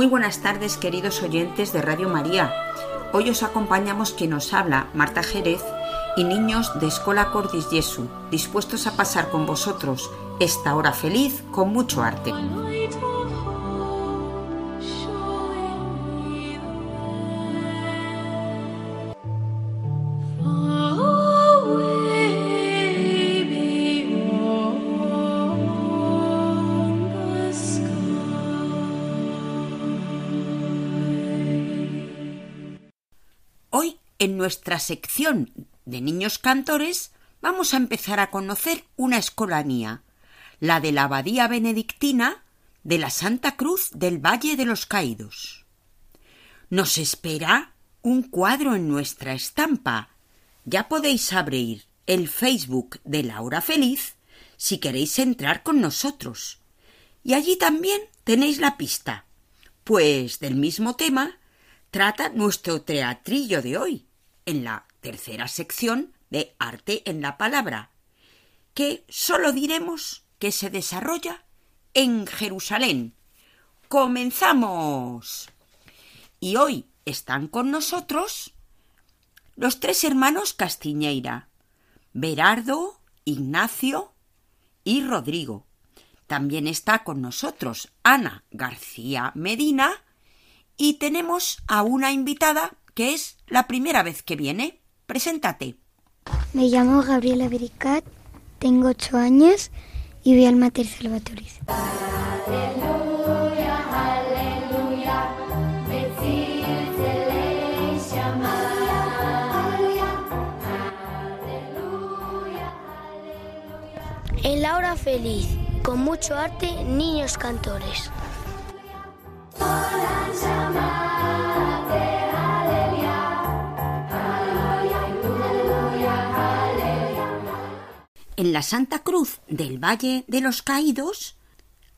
Muy buenas tardes, queridos oyentes de Radio María. Hoy os acompañamos quien nos habla, Marta Jerez, y niños de Escola Cordis Jesu, dispuestos a pasar con vosotros esta hora feliz con mucho arte. En nuestra sección de niños cantores, vamos a empezar a conocer una escolanía, la de la Abadía Benedictina de la Santa Cruz del Valle de los Caídos. Nos espera un cuadro en nuestra estampa. Ya podéis abrir el Facebook de La Hora Feliz si queréis entrar con nosotros. Y allí también tenéis la pista, pues del mismo tema trata nuestro teatrillo de hoy, en la tercera sección de Arte en la Palabra, que solo diremos que se desarrolla en Jerusalén. ¡Comenzamos! Y hoy están con nosotros los tres hermanos Castiñeira, Berardo, Ignacio y Rodrigo. También está con nosotros Ana García Medina y tenemos a una invitada que es la primera vez que viene. Preséntate. Me llamo Gabriela Bericat, tengo ocho años y voy al Mater Salvatoris. En la hora feliz, con mucho arte, niños cantores. En la Santa Cruz del Valle de los Caídos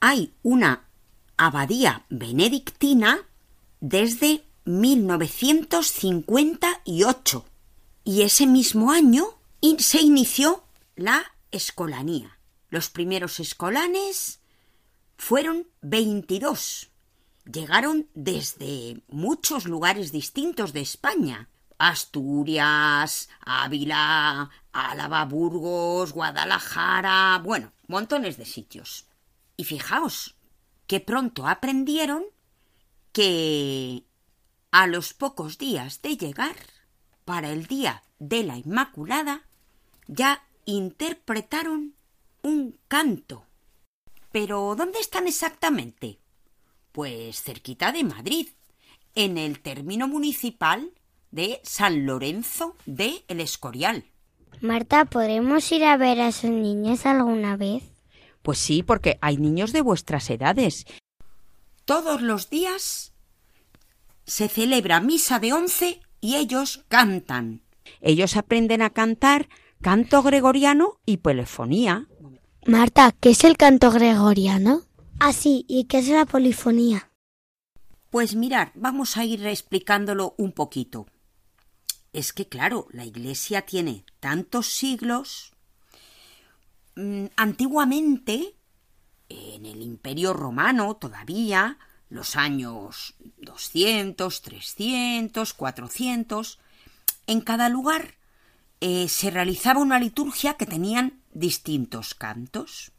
hay una abadía benedictina desde 1958 y ese mismo año se inició la escolanía. Los primeros escolanes fueron 22. Llegaron desde muchos lugares distintos de España. Asturias, Ávila, Álava, Burgos, Guadalajara, bueno, montones de sitios. Y fijaos que pronto aprendieron que a los pocos días de llegar, para el día de la Inmaculada, ya interpretaron un canto. Pero ¿dónde están exactamente? Pues cerquita de Madrid, en el término municipal de San Lorenzo de El Escorial. Marta, ¿podremos ir a ver a esos niños alguna vez? Pues sí, porque hay niños de vuestras edades. Todos los días se celebra misa de once y ellos cantan. Ellos aprenden a cantar canto gregoriano y polifonía. Marta, ¿qué es el canto gregoriano? Ah, sí, ¿y qué es la polifonía? Pues mirar, vamos a ir explicándolo un poquito. Es que, claro, la Iglesia tiene tantos siglos. Mm, Antiguamente, en el Imperio Romano todavía, los años 200, 300, 400, en cada lugar eh, se realizaba una liturgia que tenían distintos cantos.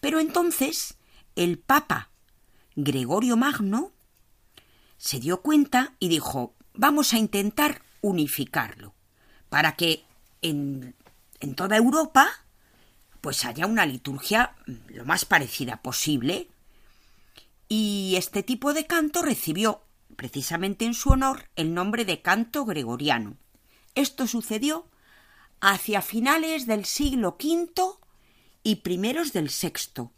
Pero entonces el Papa Gregorio Magno se dio cuenta y dijo, vamos a intentar unificarlo para que en, en toda Europa pues haya una liturgia lo más parecida posible. Y este tipo de canto recibió, precisamente en su honor, el nombre de canto gregoriano. Esto sucedió hacia finales del siglo V y primeros del VI.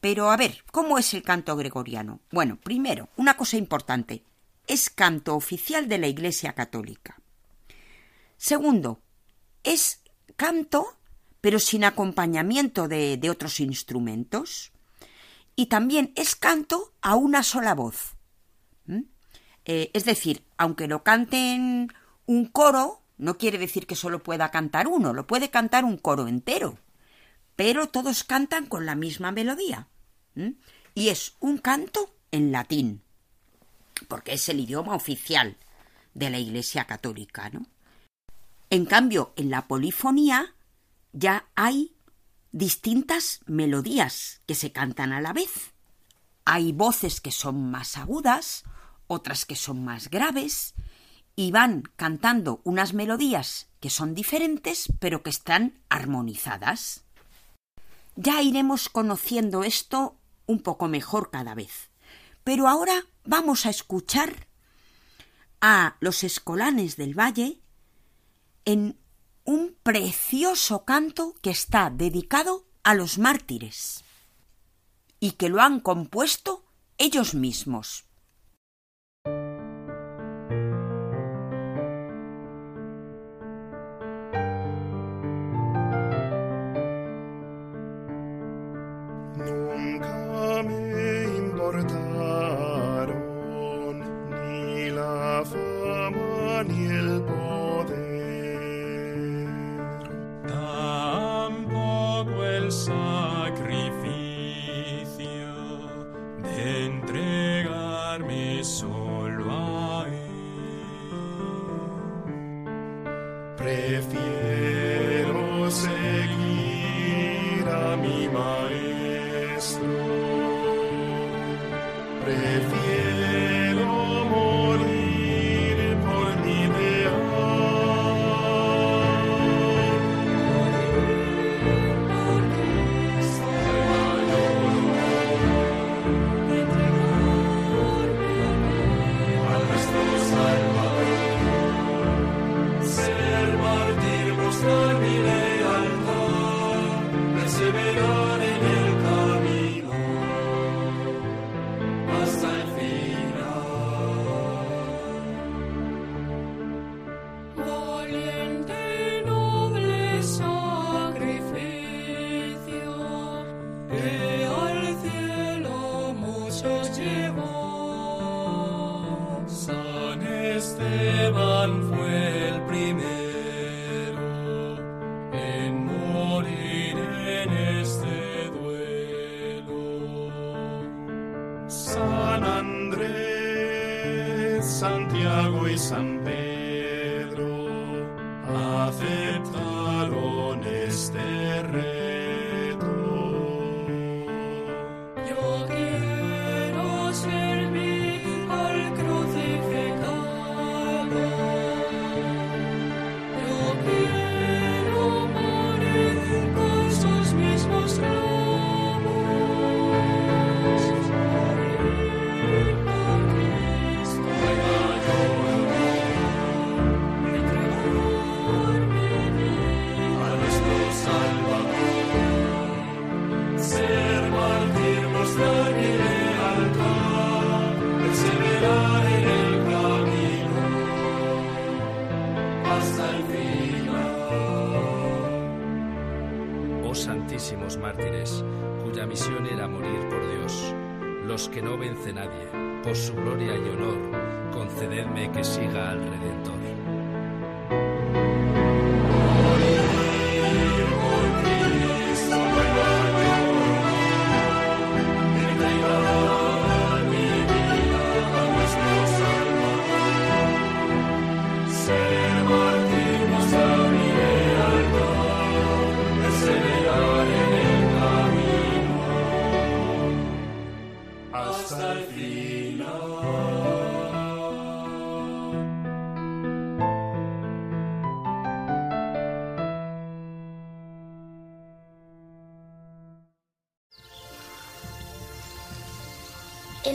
Pero a ver, ¿cómo es el canto gregoriano? Bueno, primero, una cosa importante, es canto oficial de la Iglesia Católica. Segundo, es canto pero sin acompañamiento de, de otros instrumentos. Y también es canto a una sola voz. Eh, es decir, aunque lo canten un coro, no quiere decir que solo pueda cantar uno, lo puede cantar un coro entero. Pero todos cantan con la misma melodía. Y es un canto en latín, porque es el idioma oficial de la Iglesia Católica, ¿no? En cambio, en la polifonía ya hay distintas melodías que se cantan a la vez. Hay voces que son más agudas, otras que son más graves, y van cantando unas melodías que son diferentes, pero que están armonizadas. Ya iremos conociendo esto un poco mejor cada vez. Pero ahora vamos a escuchar a los escolanes del valle en un precioso canto que está dedicado a los mártires y que lo han compuesto ellos mismos.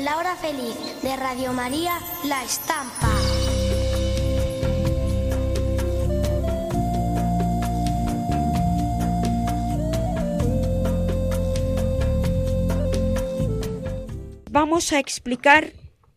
La hora feliz de Radio María, La Estampa. Vamos a explicar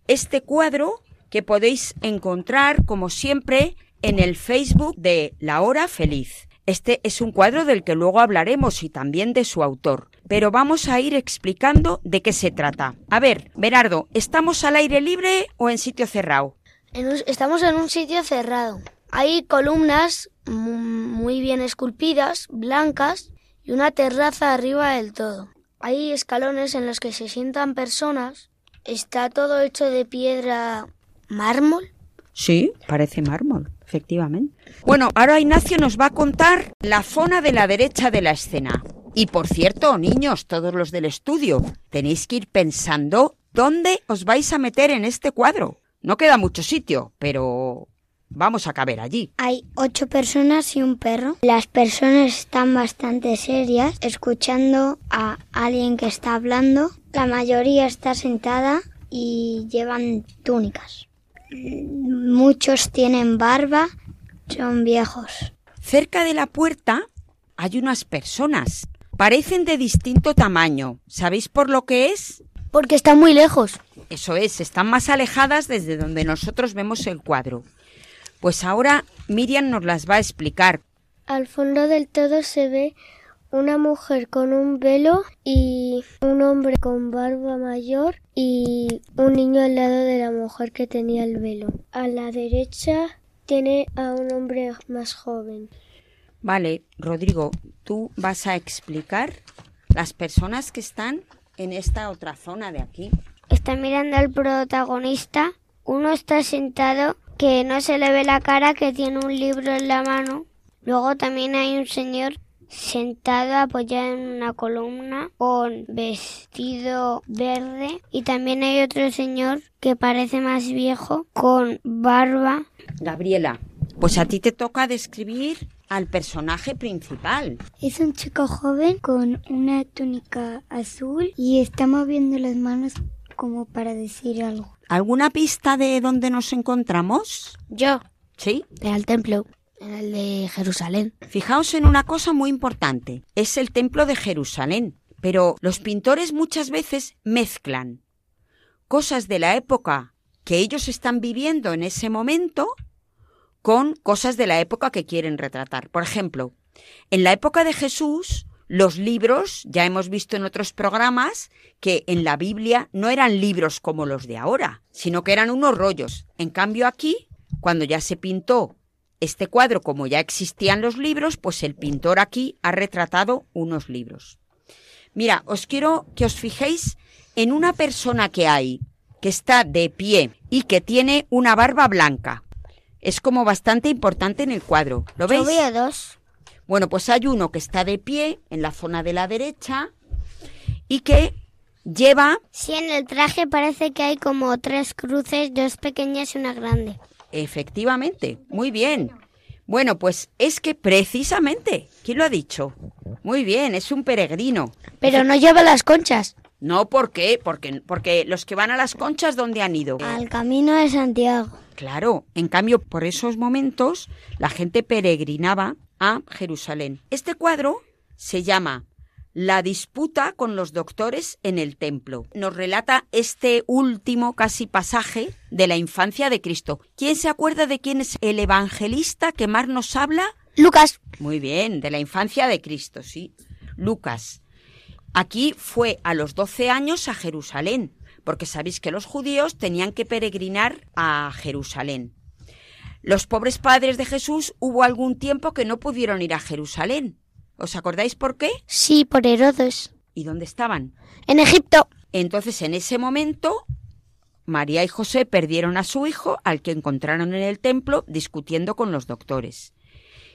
este cuadro que podéis encontrar, como siempre, en el Facebook de La Hora Feliz. Este es un cuadro del que luego hablaremos y también de su autor. Pero vamos a ir explicando de qué se trata. A ver, Berardo, ¿estamos al aire libre o en sitio cerrado? En un- estamos en un sitio cerrado. Hay columnas mu- muy bien esculpidas, blancas, y una terraza arriba del todo. Hay escalones en los que se sientan personas. Está todo hecho de piedra mármol. Sí, parece mármol, efectivamente. Bueno, ahora Ignacio nos va a contar la zona de la derecha de la escena. Y por cierto, niños, todos los del estudio, tenéis que ir pensando dónde os vais a meter en este cuadro. No queda mucho sitio, pero vamos a caber allí. Hay ocho personas y un perro. Las personas están bastante serias, escuchando a alguien que está hablando. La mayoría está sentada y llevan túnicas. Muchos tienen barba, son viejos. Cerca de la puerta hay unas personas. Parecen de distinto tamaño. ¿Sabéis por lo que es? Porque están muy lejos. Eso es, están más alejadas desde donde nosotros vemos el cuadro. Pues ahora Miriam nos las va a explicar. Al fondo del todo se ve una mujer con un velo y un hombre con barba mayor y un niño al lado de la mujer que tenía el velo. A la derecha tiene a un hombre más joven. Vale, Rodrigo, tú vas a explicar las personas que están en esta otra zona de aquí. Está mirando al protagonista. Uno está sentado que no se le ve la cara, que tiene un libro en la mano. Luego también hay un señor sentado apoyado en una columna con vestido verde y también hay otro señor que parece más viejo con barba. Gabriela, pues a ti te toca describir al personaje principal. Es un chico joven con una túnica azul y está moviendo las manos como para decir algo. ¿Alguna pista de dónde nos encontramos? Yo, Sí. al templo, en el de Jerusalén. Fijaos en una cosa muy importante. Es el templo de Jerusalén. Pero los pintores muchas veces mezclan cosas de la época que ellos están viviendo en ese momento con cosas de la época que quieren retratar. Por ejemplo, en la época de Jesús, los libros, ya hemos visto en otros programas, que en la Biblia no eran libros como los de ahora, sino que eran unos rollos. En cambio aquí, cuando ya se pintó este cuadro, como ya existían los libros, pues el pintor aquí ha retratado unos libros. Mira, os quiero que os fijéis en una persona que hay, que está de pie y que tiene una barba blanca. Es como bastante importante en el cuadro. ¿Lo veis? Yo veo dos. Bueno, pues hay uno que está de pie en la zona de la derecha y que lleva, Sí, en el traje parece que hay como tres cruces, dos pequeñas y una grande. Efectivamente, muy bien. Bueno, pues es que precisamente, ¿quién lo ha dicho? Muy bien, es un peregrino. Pero no lleva las conchas. No, ¿por qué? Porque, porque los que van a las conchas, ¿dónde han ido? Al camino de Santiago. Claro, en cambio, por esos momentos, la gente peregrinaba a Jerusalén. Este cuadro se llama La disputa con los doctores en el templo. Nos relata este último casi pasaje de la infancia de Cristo. ¿Quién se acuerda de quién es el evangelista que más nos habla? Lucas. Muy bien, de la infancia de Cristo, sí. Lucas. Aquí fue a los 12 años a Jerusalén, porque sabéis que los judíos tenían que peregrinar a Jerusalén. Los pobres padres de Jesús hubo algún tiempo que no pudieron ir a Jerusalén. ¿Os acordáis por qué? Sí, por Herodes. ¿Y dónde estaban? En Egipto. Entonces, en ese momento, María y José perdieron a su hijo, al que encontraron en el templo discutiendo con los doctores.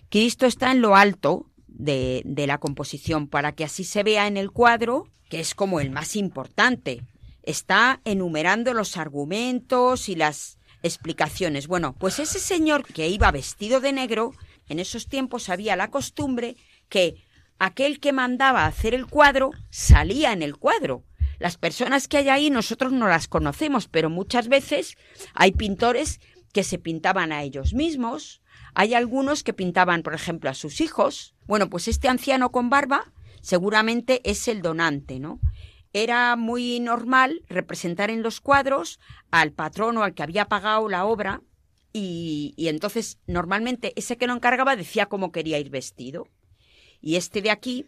Cristo está en lo alto de, de la composición para que así se vea en el cuadro, que es como el más importante. Está enumerando los argumentos y las explicaciones. Bueno, pues ese señor que iba vestido de negro, en esos tiempos había la costumbre que aquel que mandaba hacer el cuadro salía en el cuadro. Las personas que hay ahí nosotros no las conocemos, pero muchas veces hay pintores que se pintaban a ellos mismos, hay algunos que pintaban, por ejemplo, a sus hijos. Bueno, pues este anciano con barba seguramente es el donante, ¿no? Era muy normal representar en los cuadros al patrono al que había pagado la obra y, y entonces normalmente ese que lo encargaba decía cómo quería ir vestido. Y este de aquí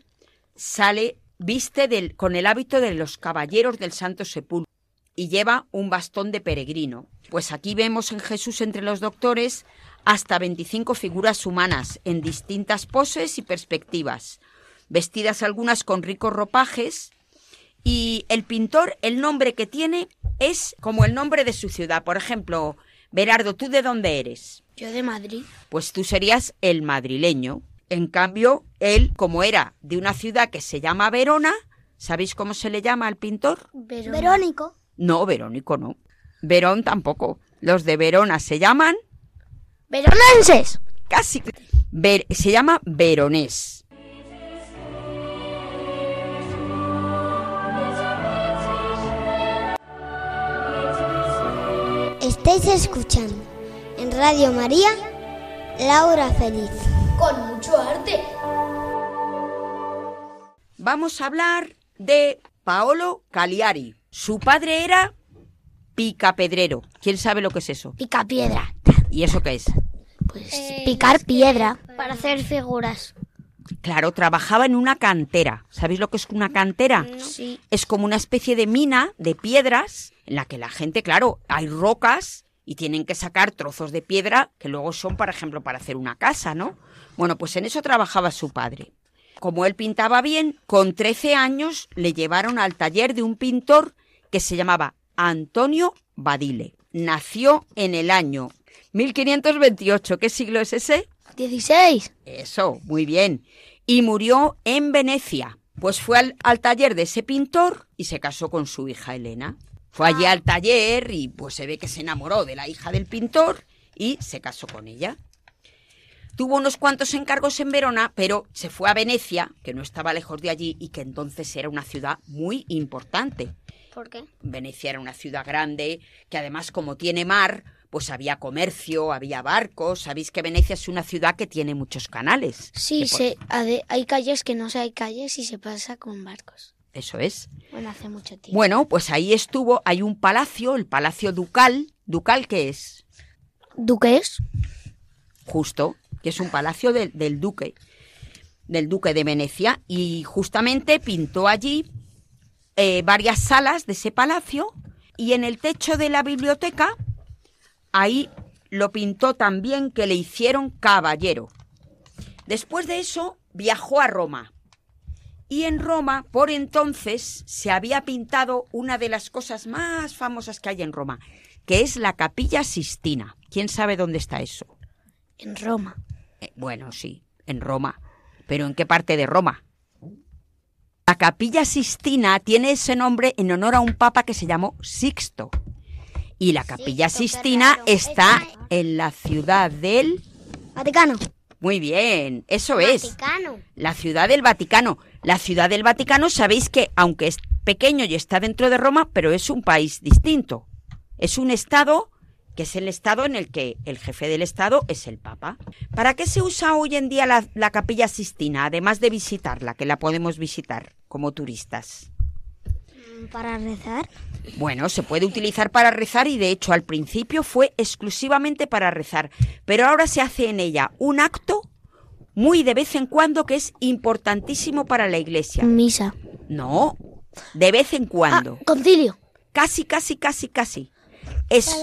sale, viste del, con el hábito de los caballeros del Santo Sepulcro y lleva un bastón de peregrino. Pues aquí vemos en Jesús entre los doctores hasta 25 figuras humanas en distintas poses y perspectivas, vestidas algunas con ricos ropajes, y el pintor, el nombre que tiene es como el nombre de su ciudad. Por ejemplo, Berardo, ¿tú de dónde eres? Yo de Madrid. Pues tú serías el madrileño. En cambio, él, como era de una ciudad que se llama Verona, ¿sabéis cómo se le llama al pintor? Verónico. No, Verónico no. Verón tampoco. Los de Verona se llaman Veronenses. casi... Ver- se llama veronés. Estáis escuchando en Radio María Laura Feliz. Con mucho arte. Vamos a hablar de Paolo Cagliari. Su padre era picapedrero. ¿Quién sabe lo que es eso? Pica piedra. ¿Y eso qué es? Pues picar piedra. Para hacer figuras. Claro, trabajaba en una cantera. ¿Sabéis lo que es una cantera? Sí. Es como una especie de mina de piedras en la que la gente, claro, hay rocas y tienen que sacar trozos de piedra que luego son, por ejemplo, para hacer una casa, ¿no? Bueno, pues en eso trabajaba su padre. Como él pintaba bien, con 13 años le llevaron al taller de un pintor que se llamaba Antonio Badile. Nació en el año 1528. ¿Qué siglo es ese? 16. Eso, muy bien. Y murió en Venecia. Pues fue al, al taller de ese pintor y se casó con su hija Elena. Fue allí al taller y pues se ve que se enamoró de la hija del pintor y se casó con ella. Tuvo unos cuantos encargos en Verona, pero se fue a Venecia, que no estaba lejos de allí y que entonces era una ciudad muy importante. ¿Por qué? Venecia era una ciudad grande, que además como tiene mar, pues había comercio, había barcos. Sabéis que Venecia es una ciudad que tiene muchos canales. Sí, se, hay calles que no se hay calles y se pasa con barcos. Eso es. Bueno, hace mucho tiempo. Bueno, pues ahí estuvo, hay un palacio, el Palacio Ducal. ¿Ducal qué es? ¿Duques? Justo, que es un palacio del, del duque, del duque de Venecia. Y justamente pintó allí eh, varias salas de ese palacio y en el techo de la biblioteca, ahí lo pintó también que le hicieron caballero. Después de eso, viajó a Roma. Y en Roma, por entonces, se había pintado una de las cosas más famosas que hay en Roma, que es la Capilla Sistina. ¿Quién sabe dónde está eso? En Roma. Eh, bueno, sí, en Roma. ¿Pero en qué parte de Roma? La Capilla Sistina tiene ese nombre en honor a un papa que se llamó Sixto. Y la Capilla Sixto, Sistina está en la ciudad del... Vaticano. Muy bien, eso es. La ciudad del Vaticano. La ciudad del Vaticano, sabéis que, aunque es pequeño y está dentro de Roma, pero es un país distinto. Es un estado que es el estado en el que el jefe del estado es el Papa. ¿Para qué se usa hoy en día la, la capilla Sistina, además de visitarla, que la podemos visitar como turistas? Para rezar. Bueno, se puede utilizar para rezar y de hecho al principio fue exclusivamente para rezar, pero ahora se hace en ella un acto muy de vez en cuando que es importantísimo para la iglesia. Misa. No, de vez en cuando. Ah, concilio. Casi, casi, casi, casi. Es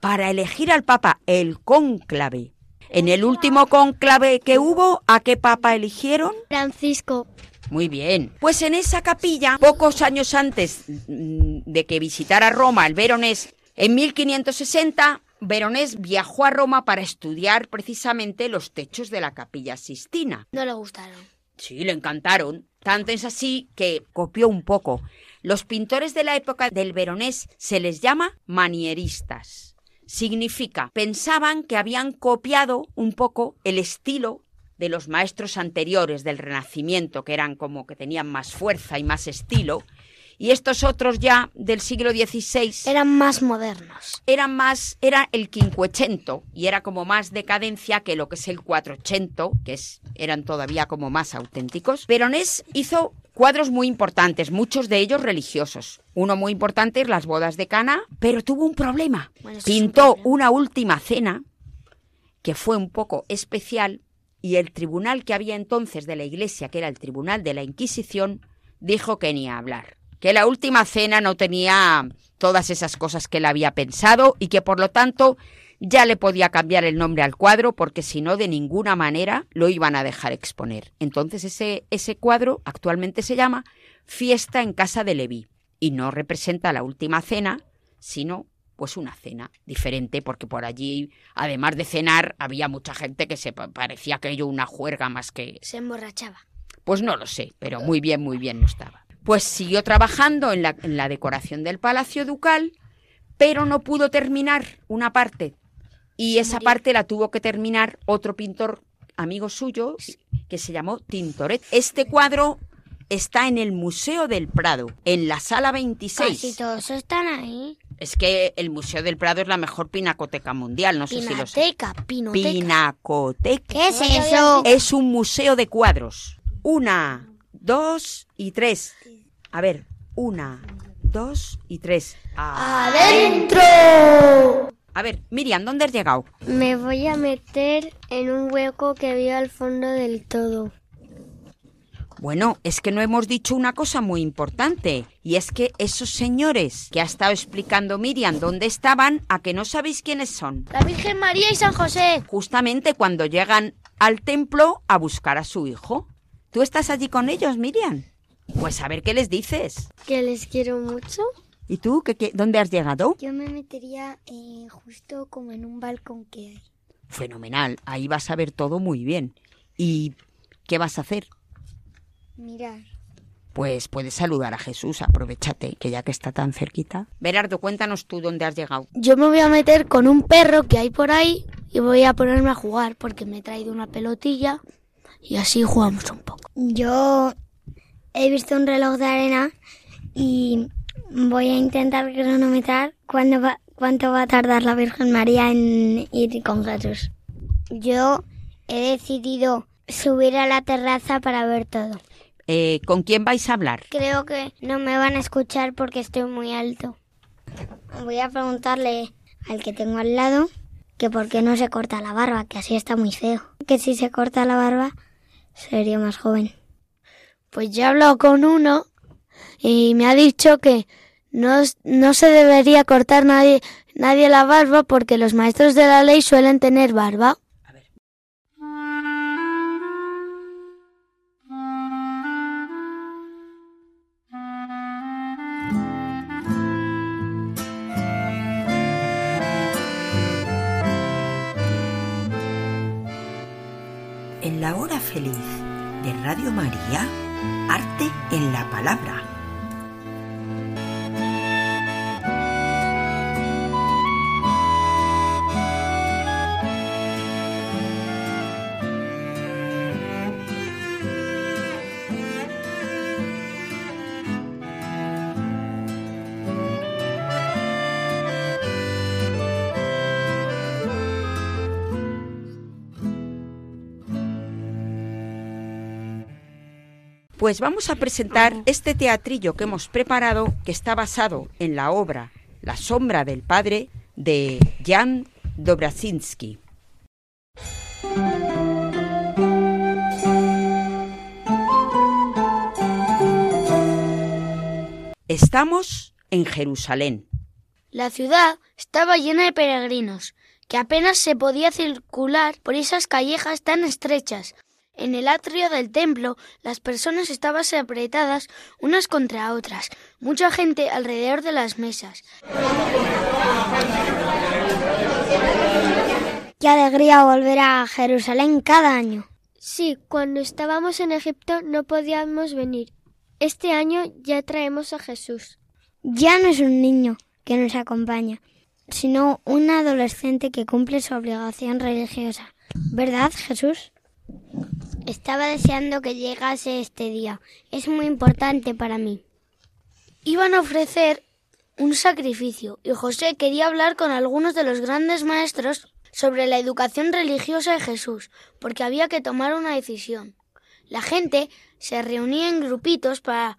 para elegir al Papa, el cónclave. En el último cónclave que hubo, ¿a qué Papa eligieron? Francisco. Muy bien. Pues en esa capilla, pocos años antes mm, de que visitara Roma el Veronés, en 1560, Veronés viajó a Roma para estudiar precisamente los techos de la capilla Sistina. No le gustaron. Sí, le encantaron. Tanto es así que copió un poco. Los pintores de la época del Veronés se les llama manieristas. Significa, pensaban que habían copiado un poco el estilo de los maestros anteriores del Renacimiento, que eran como que tenían más fuerza y más estilo, Y estos otros ya del siglo XVI Eran más modernos. eran más, era el quincuecento y era como más decadencia que lo que es el cuatrocento, que es, eran todavía como más auténticos. Veronés hizo cuadros muy importantes, muchos de ellos religiosos. Uno muy importante es las bodas de Cana, pero tuvo un problema. Bueno, un Pintó una última cena que fue un poco especial y el tribunal que había entonces de la iglesia, que era el tribunal de la Inquisición, dijo que ni a hablar, que la última cena no tenía todas esas cosas que él había pensado y que por lo tanto ya le podía cambiar el nombre al cuadro porque si no de ninguna manera lo iban a dejar exponer. Entonces ese, ese cuadro actualmente se llama Fiesta en casa de Leví y no representa la última cena, sino pues una cena diferente, porque por allí, además de cenar, había mucha gente que se pa- parecía aquello una juerga más que... Se emborrachaba. Pues no lo sé, pero muy bien, muy bien no estaba. Pues siguió trabajando en la, en la decoración del Palacio Ducal, pero no pudo terminar una parte. Y esa parte la tuvo que terminar otro pintor amigo suyo que se llamó Tintoret. Este cuadro está en el Museo del Prado, en la sala 26. Casi todos están ahí. Es que el Museo del Prado es la mejor pinacoteca mundial, no sé si lo pinoteca. Pinacoteca. ¿Qué es eso? Es un museo de cuadros. Una, dos y tres. A ver, una, dos y tres. ¡Adentro! A ver, Miriam, ¿dónde has llegado? Me voy a meter en un hueco que veo al fondo del todo. Bueno, es que no hemos dicho una cosa muy importante, y es que esos señores que ha estado explicando Miriam dónde estaban, a que no sabéis quiénes son. La Virgen María y San José. Justamente cuando llegan al templo a buscar a su hijo. ¿Tú estás allí con ellos, Miriam? Pues a ver qué les dices. Que les quiero mucho. ¿Y tú qué, qué- dónde has llegado? Yo me metería eh, justo como en un balcón que hay. Fenomenal, ahí vas a ver todo muy bien. ¿Y qué vas a hacer? Mirar. Pues puedes saludar a Jesús, aprovechate, que ya que está tan cerquita. Berardo, cuéntanos tú dónde has llegado. Yo me voy a meter con un perro que hay por ahí y voy a ponerme a jugar porque me he traído una pelotilla y así jugamos un poco. Yo he visto un reloj de arena y voy a intentar cronometrar cuándo va- cuánto va a tardar la Virgen María en ir con Jesús. Yo he decidido subir a la terraza para ver todo. Eh, ¿Con quién vais a hablar? Creo que no me van a escuchar porque estoy muy alto. Voy a preguntarle al que tengo al lado que por qué no se corta la barba, que así está muy feo. Que si se corta la barba sería más joven. Pues ya he hablado con uno y me ha dicho que no, no se debería cortar nadie, nadie la barba porque los maestros de la ley suelen tener barba. Arte en la palabra. Pues vamos a presentar este teatrillo que hemos preparado, que está basado en la obra La sombra del padre de Jan Dobrazinski. Estamos en Jerusalén. La ciudad estaba llena de peregrinos, que apenas se podía circular por esas callejas tan estrechas. En el atrio del templo las personas estaban apretadas unas contra otras, mucha gente alrededor de las mesas. Qué alegría volver a Jerusalén cada año. Sí, cuando estábamos en Egipto no podíamos venir. Este año ya traemos a Jesús. Ya no es un niño que nos acompaña, sino un adolescente que cumple su obligación religiosa. ¿Verdad, Jesús? Estaba deseando que llegase este día. Es muy importante para mí. Iban a ofrecer un sacrificio y José quería hablar con algunos de los grandes maestros sobre la educación religiosa de Jesús, porque había que tomar una decisión. La gente se reunía en grupitos para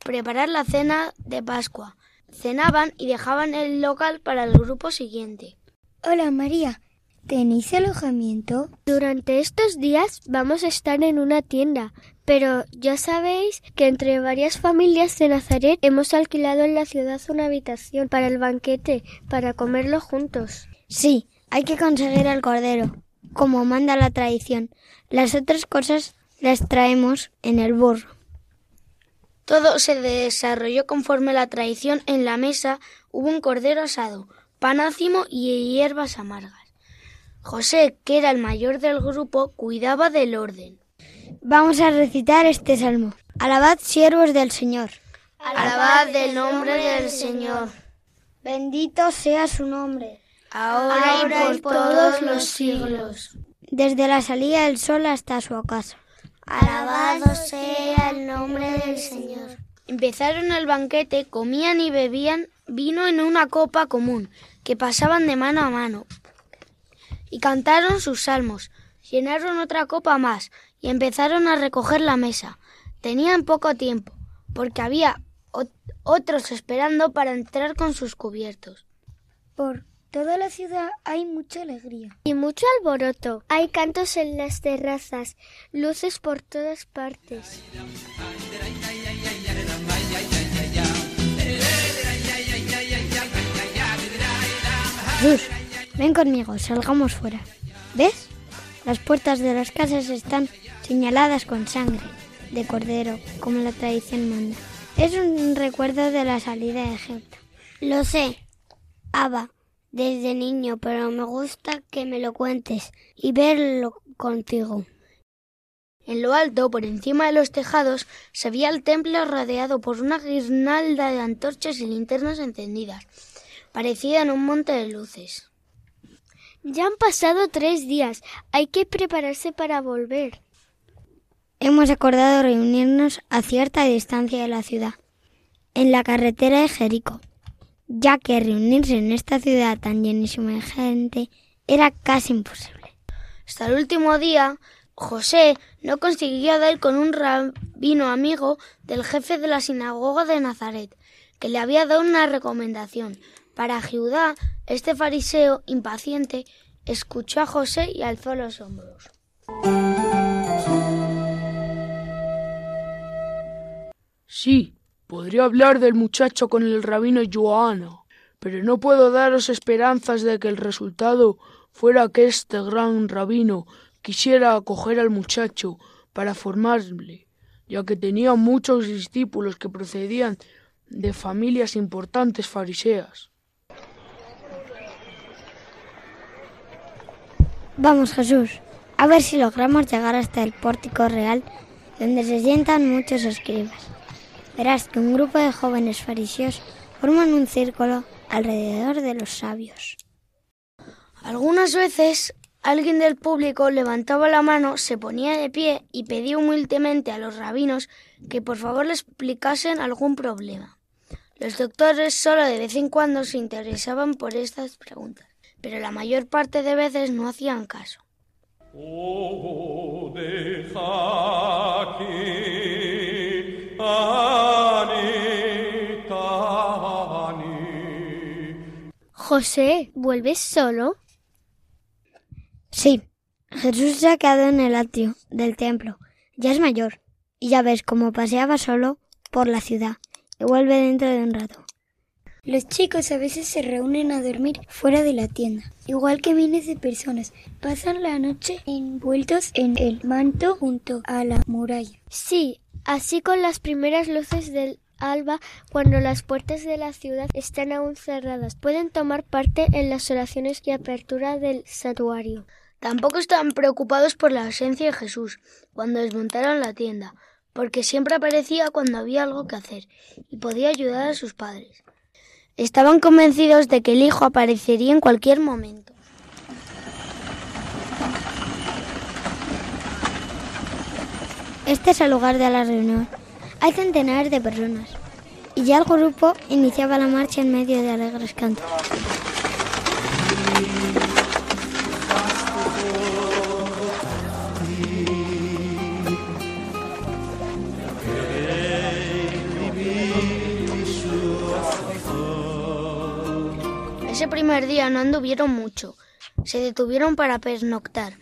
preparar la cena de Pascua. Cenaban y dejaban el local para el grupo siguiente. Hola María, ¿tenéis alojamiento? Durante estos días vamos a estar en una tienda, pero ya sabéis que entre varias familias de Nazaret hemos alquilado en la ciudad una habitación para el banquete, para comerlo juntos. Sí, hay que conseguir el cordero, como manda la tradición. Las otras cosas las traemos en el burro. Todo se desarrolló conforme la tradición. En la mesa hubo un cordero asado, panácimo y hierbas amargas. José, que era el mayor del grupo, cuidaba del orden. Vamos a recitar este salmo. Alabad siervos del Señor. Alabad el nombre del Señor. Bendito sea su nombre. Ahora y por todos los siglos. Desde la salida del sol hasta su ocaso. Alabado sea el nombre del Señor. Empezaron el banquete, comían y bebían vino en una copa común, que pasaban de mano a mano. Y cantaron sus salmos, llenaron otra copa más, y empezaron a recoger la mesa. Tenían poco tiempo, porque había otros esperando para entrar con sus cubiertos. Por toda la ciudad hay mucha alegría. Y mucho alboroto. Hay cantos en las terrazas, luces por todas partes. Ven conmigo, salgamos fuera. ¿Ves? Las puertas de las casas están señaladas con sangre de cordero, como la tradición manda. Es un recuerdo de la salida de Egipto. Lo sé, Abba, desde niño, pero me gusta que me lo cuentes y verlo contigo. En lo alto, por encima de los tejados, se veía el templo rodeado por una guirnalda de antorchas y linternas encendidas, parecida en un monte de luces. Ya han pasado tres días. Hay que prepararse para volver. Hemos acordado reunirnos a cierta distancia de la ciudad, en la carretera de Jericó, ya que reunirse en esta ciudad tan llenísima de gente era casi imposible. Hasta el último día, José no consiguió dar con un rabino amigo del jefe de la sinagoga de Nazaret, que le había dado una recomendación. Para Judá, este fariseo impaciente escuchó a José y alzó los hombros. Sí, podría hablar del muchacho con el rabino Joana, pero no puedo daros esperanzas de que el resultado fuera que este gran rabino quisiera acoger al muchacho para formarle, ya que tenía muchos discípulos que procedían de familias importantes fariseas. Vamos, Jesús, a ver si logramos llegar hasta el pórtico real donde se sientan muchos escribas. Verás que un grupo de jóvenes fariseos forman un círculo alrededor de los sabios. Algunas veces alguien del público levantaba la mano, se ponía de pie y pedía humildemente a los rabinos que por favor le explicasen algún problema. Los doctores solo de vez en cuando se interesaban por estas preguntas, pero la mayor parte de veces no hacían caso. Oh, deja aquí, Anita, José, ¿vuelves solo? Sí, Jesús se ha quedado en el atrio del templo. Ya es mayor, y ya ves cómo paseaba solo por la ciudad, y vuelve dentro de un rato. Los chicos a veces se reúnen a dormir fuera de la tienda, igual que miles de personas. Pasan la noche envueltos en el manto junto a la muralla. Sí, así con las primeras luces del alba, cuando las puertas de la ciudad están aún cerradas, pueden tomar parte en las oraciones y apertura del santuario. Tampoco estaban preocupados por la ausencia de Jesús cuando desmontaron la tienda, porque siempre aparecía cuando había algo que hacer y podía ayudar a sus padres. Estaban convencidos de que el Hijo aparecería en cualquier momento. Este es el lugar de la reunión. Hay centenares de personas. y ya el grupo iniciaba la marcha en medio de alegres cantos. Ese primer día no anduvieron mucho, se detuvieron para pernoctar,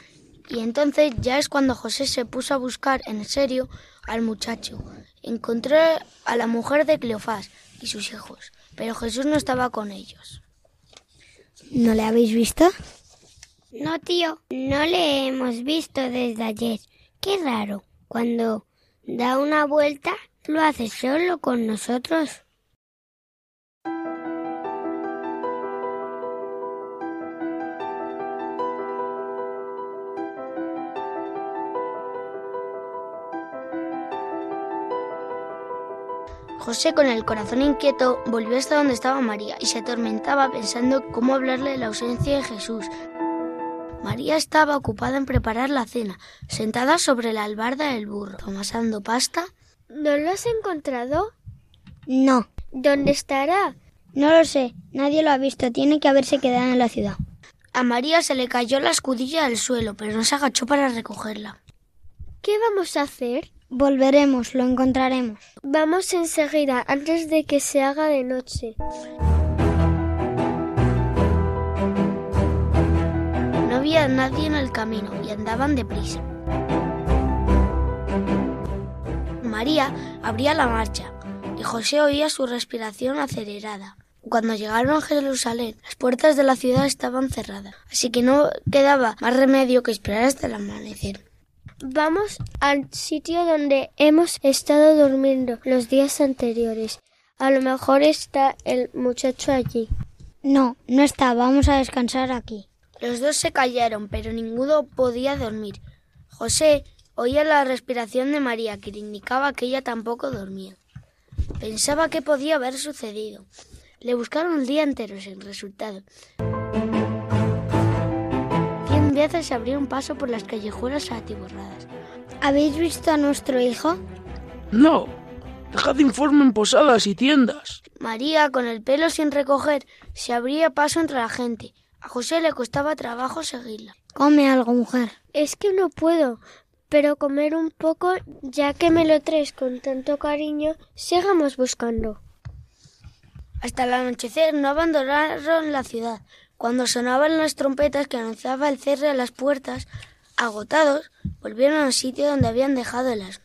y entonces ya es cuando José se puso a buscar en serio al muchacho. Encontró a la mujer de Cleofás y sus hijos, pero Jesús no estaba con ellos. ¿No le habéis visto? No, tío, no le hemos visto desde ayer. Qué raro. Cuando da una vuelta, lo hace solo con nosotros. José, con el corazón inquieto, volvió hasta donde estaba María y se atormentaba pensando cómo hablarle de la ausencia de Jesús. María estaba ocupada en preparar la cena, sentada sobre la albarda del burro, amasando pasta. ¿No lo has encontrado? No. ¿Dónde estará? No lo sé. Nadie lo ha visto. Tiene que haberse quedado en la ciudad. A María se le cayó la escudilla del suelo, pero no se agachó para recogerla. ¿Qué vamos a hacer? Volveremos, lo encontraremos. Vamos enseguida, antes de que se haga de noche. No había nadie en el camino y andaban deprisa. María abría la marcha y José oía su respiración acelerada. Cuando llegaron a Jerusalén, las puertas de la ciudad estaban cerradas, así que no quedaba más remedio que esperar hasta el amanecer. Vamos al sitio donde hemos estado durmiendo los días anteriores. A lo mejor está el muchacho allí. No, no está. Vamos a descansar aquí. Los dos se callaron, pero ninguno podía dormir. José oía la respiración de María, que le indicaba que ella tampoco dormía. Pensaba qué podía haber sucedido. Le buscaron el día entero sin resultado. Se abrió un paso por las callejuelas atiborradas. ¿Habéis visto a nuestro hijo? No. Dejad informe en posadas y tiendas. María, con el pelo sin recoger, se abría paso entre la gente. A José le costaba trabajo seguirla. Come algo, mujer. Es que no puedo, pero comer un poco, ya que me lo traes con tanto cariño, sigamos buscando. Hasta el anochecer no abandonaron la ciudad. Cuando sonaban las trompetas que anunciaba el cierre de las puertas, agotados, volvieron al sitio donde habían dejado el asno.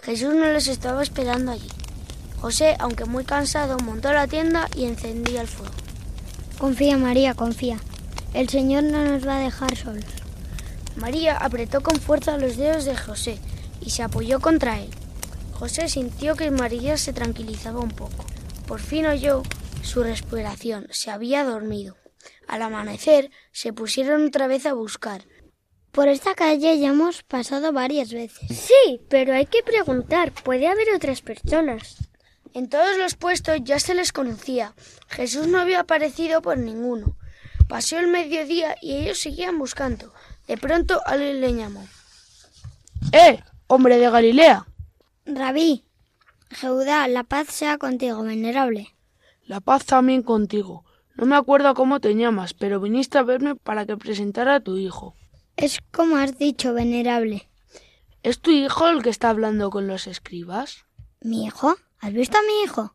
Jesús no les estaba esperando allí. José, aunque muy cansado, montó la tienda y encendía el fuego. Confía, María, confía. El Señor no nos va a dejar solos. María apretó con fuerza los dedos de José y se apoyó contra él. José sintió que María se tranquilizaba un poco. Por fin oyó su respiración. Se había dormido. Al amanecer se pusieron otra vez a buscar. Por esta calle ya hemos pasado varias veces. Sí, pero hay que preguntar. Puede haber otras personas. En todos los puestos ya se les conocía. Jesús no había aparecido por ninguno. Pasó el mediodía y ellos seguían buscando. De pronto alguien le llamó. ¡Eh! ¡Hombre de Galilea! Rabí, Jehudá, la paz sea contigo, venerable. La paz también contigo. No me acuerdo cómo te llamas, pero viniste a verme para que presentara a tu hijo. Es como has dicho, venerable. ¿Es tu hijo el que está hablando con los escribas? ¿Mi hijo? ¿Has visto a mi hijo?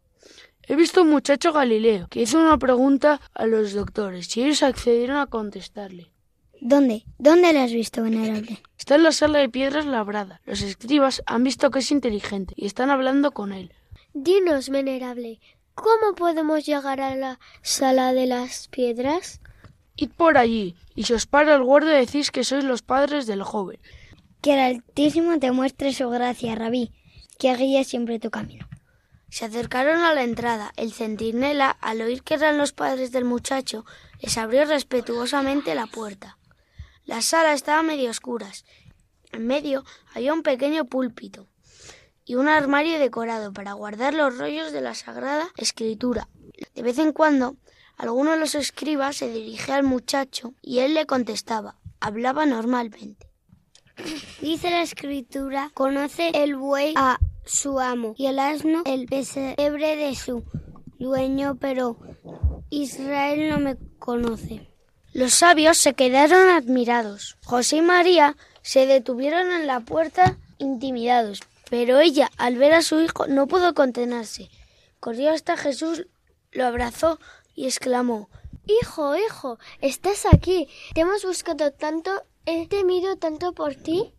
He visto un muchacho Galileo que hizo una pregunta a los doctores y ellos accedieron a contestarle. ¿Dónde? ¿Dónde le has visto, venerable? Está en la sala de piedras labrada. Los escribas han visto que es inteligente y están hablando con él. Dinos, venerable, ¿cómo podemos llegar a la sala de las piedras? Id por allí, y si os para el guardia decís que sois los padres del joven. Que el Altísimo te muestre su gracia, Rabí, que guíe siempre tu camino. Se acercaron a la entrada. El centinela, al oír que eran los padres del muchacho, les abrió respetuosamente la puerta. La sala estaba medio oscuras. En medio había un pequeño púlpito y un armario decorado para guardar los rollos de la Sagrada Escritura. De vez en cuando, alguno de los escribas se dirigía al muchacho y él le contestaba. Hablaba normalmente. Dice la escritura, conoce el buey a su amo y el asno el pesebre de su dueño, pero Israel no me conoce. Los sabios se quedaron admirados. José y María se detuvieron en la puerta intimidados, pero ella, al ver a su hijo, no pudo contenerse. Corrió hasta Jesús, lo abrazó y exclamó Hijo, hijo, estás aquí. Te hemos buscado tanto, he temido tanto por ti.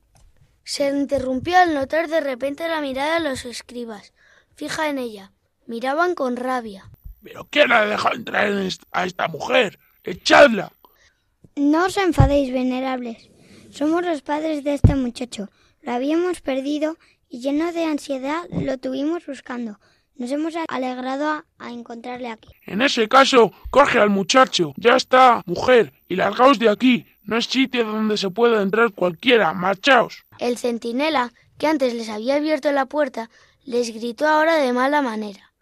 Se interrumpió al notar de repente la mirada de los escribas, fija en ella. Miraban con rabia. ¿Pero quién ha dejado entrar a esta mujer? ¡Echadla! No os enfadéis, venerables. Somos los padres de este muchacho. Lo habíamos perdido y lleno de ansiedad lo tuvimos buscando. Nos hemos alegrado a, encontrarle aquí. En ese caso, coge al muchacho. Ya está, mujer, y largaos de aquí. No es sitio donde se pueda entrar cualquiera. Marchaos. El centinela, que antes les había abierto la puerta, les gritó ahora de mala manera.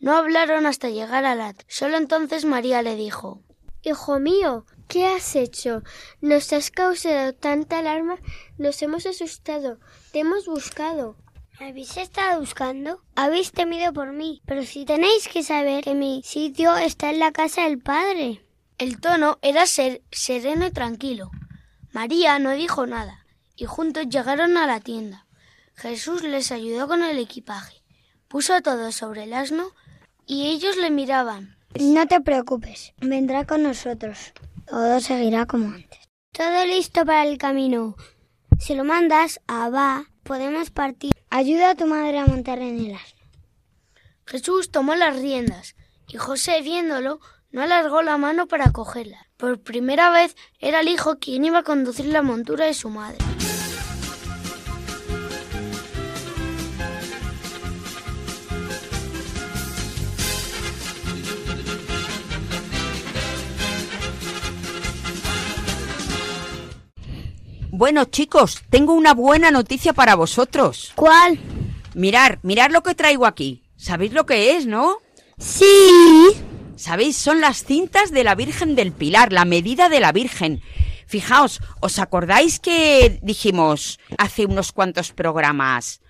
No hablaron hasta llegar al at. Solo entonces María le dijo Hijo mío, ¿qué has hecho? Nos has causado tanta alarma, nos hemos asustado, te hemos buscado. ¿Me habéis estado buscando? Habéis temido por mí, pero si tenéis que saber que mi sitio está en la casa del Padre. El tono era ser sereno y tranquilo. María no dijo nada, y juntos llegaron a la tienda. Jesús les ayudó con el equipaje, puso todo sobre el asno, y ellos le miraban. No te preocupes, vendrá con nosotros. Todo seguirá como antes. Todo listo para el camino. Si lo mandas a Abba, podemos partir. Ayuda a tu madre a montar en el asno. Jesús tomó las riendas y José, viéndolo, no alargó la mano para cogerla. Por primera vez era el hijo quien iba a conducir la montura de su madre. Bueno, chicos, tengo una buena noticia para vosotros. ¿Cuál? Mirar, mirar lo que traigo aquí. ¿Sabéis lo que es, no? Sí. ¿Sabéis? Son las cintas de la Virgen del Pilar, la medida de la Virgen. Fijaos, ¿os acordáis que dijimos hace unos cuantos programas?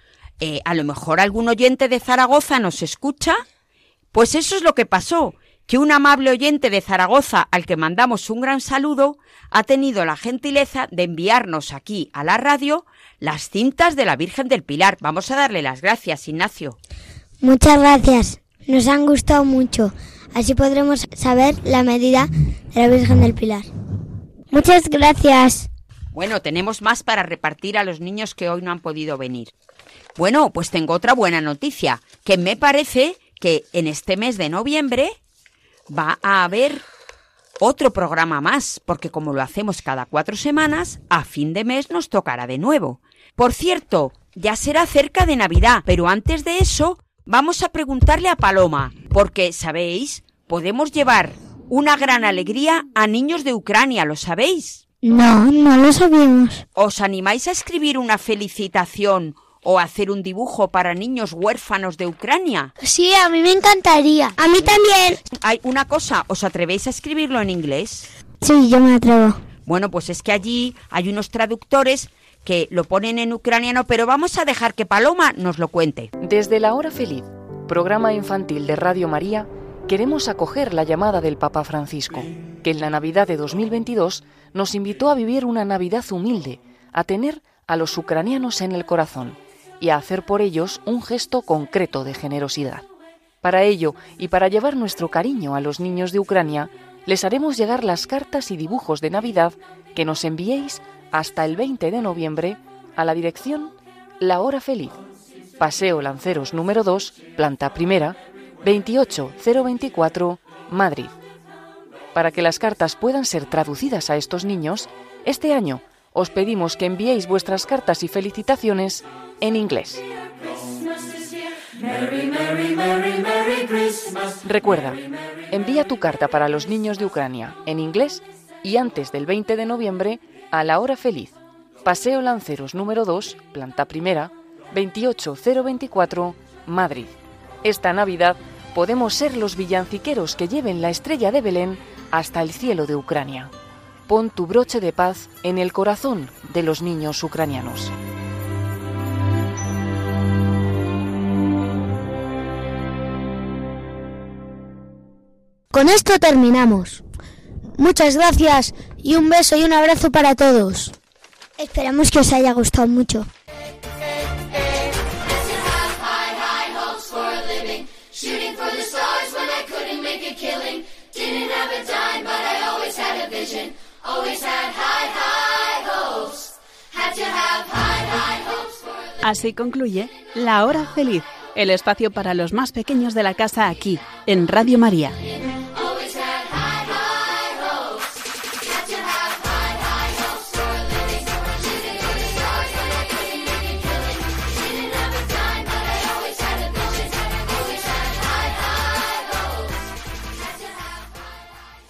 Eh, a lo mejor algún oyente de Zaragoza nos escucha. Pues eso es lo que pasó que un amable oyente de Zaragoza, al que mandamos un gran saludo, ha tenido la gentileza de enviarnos aquí a la radio las cintas de la Virgen del Pilar. Vamos a darle las gracias, Ignacio. Muchas gracias. Nos han gustado mucho. Así podremos saber la medida de la Virgen del Pilar. Muchas gracias. Bueno, tenemos más para repartir a los niños que hoy no han podido venir. Bueno, pues tengo otra buena noticia, que me parece que en este mes de noviembre va a haber otro programa más, porque como lo hacemos cada cuatro semanas, a fin de mes nos tocará de nuevo. Por cierto, ya será cerca de Navidad, pero antes de eso vamos a preguntarle a Paloma, porque, ¿sabéis? Podemos llevar una gran alegría a niños de Ucrania, ¿lo sabéis? No, no lo sabemos. ¿Os animáis a escribir una felicitación o hacer un dibujo para niños huérfanos de Ucrania? Sí, a mí me encantaría. A mí también. Hay una cosa, ¿os atrevéis a escribirlo en inglés? Sí, yo me atrevo. Bueno, pues es que allí hay unos traductores que lo ponen en ucraniano, pero vamos a dejar que Paloma nos lo cuente. Desde la hora feliz, programa infantil de Radio María, queremos acoger la llamada del Papa Francisco, que en la Navidad de 2022 nos invitó a vivir una Navidad humilde, a tener a los ucranianos en el corazón y a hacer por ellos un gesto concreto de generosidad. Para ello, y para llevar nuestro cariño a los niños de Ucrania, les haremos llegar las cartas y dibujos de Navidad que nos enviéis hasta el 20 de noviembre a la dirección La Hora Feliz, Paseo Lanceros número 2, planta primera, 28024, Madrid. Para que las cartas puedan ser traducidas a estos niños, este año os pedimos que enviéis vuestras cartas y felicitaciones en inglés. Recuerda, envía tu carta para los niños de Ucrania en inglés y antes del 20 de noviembre a la hora feliz. Paseo Lanceros número 2, planta primera, 28024, Madrid. Esta Navidad podemos ser los villanciqueros que lleven la estrella de Belén hasta el cielo de Ucrania. Pon tu broche de paz en el corazón de los niños ucranianos. Con esto terminamos. Muchas gracias y un beso y un abrazo para todos. Esperamos que os haya gustado mucho. Así concluye La Hora Feliz, el espacio para los más pequeños de la casa aquí, en Radio María.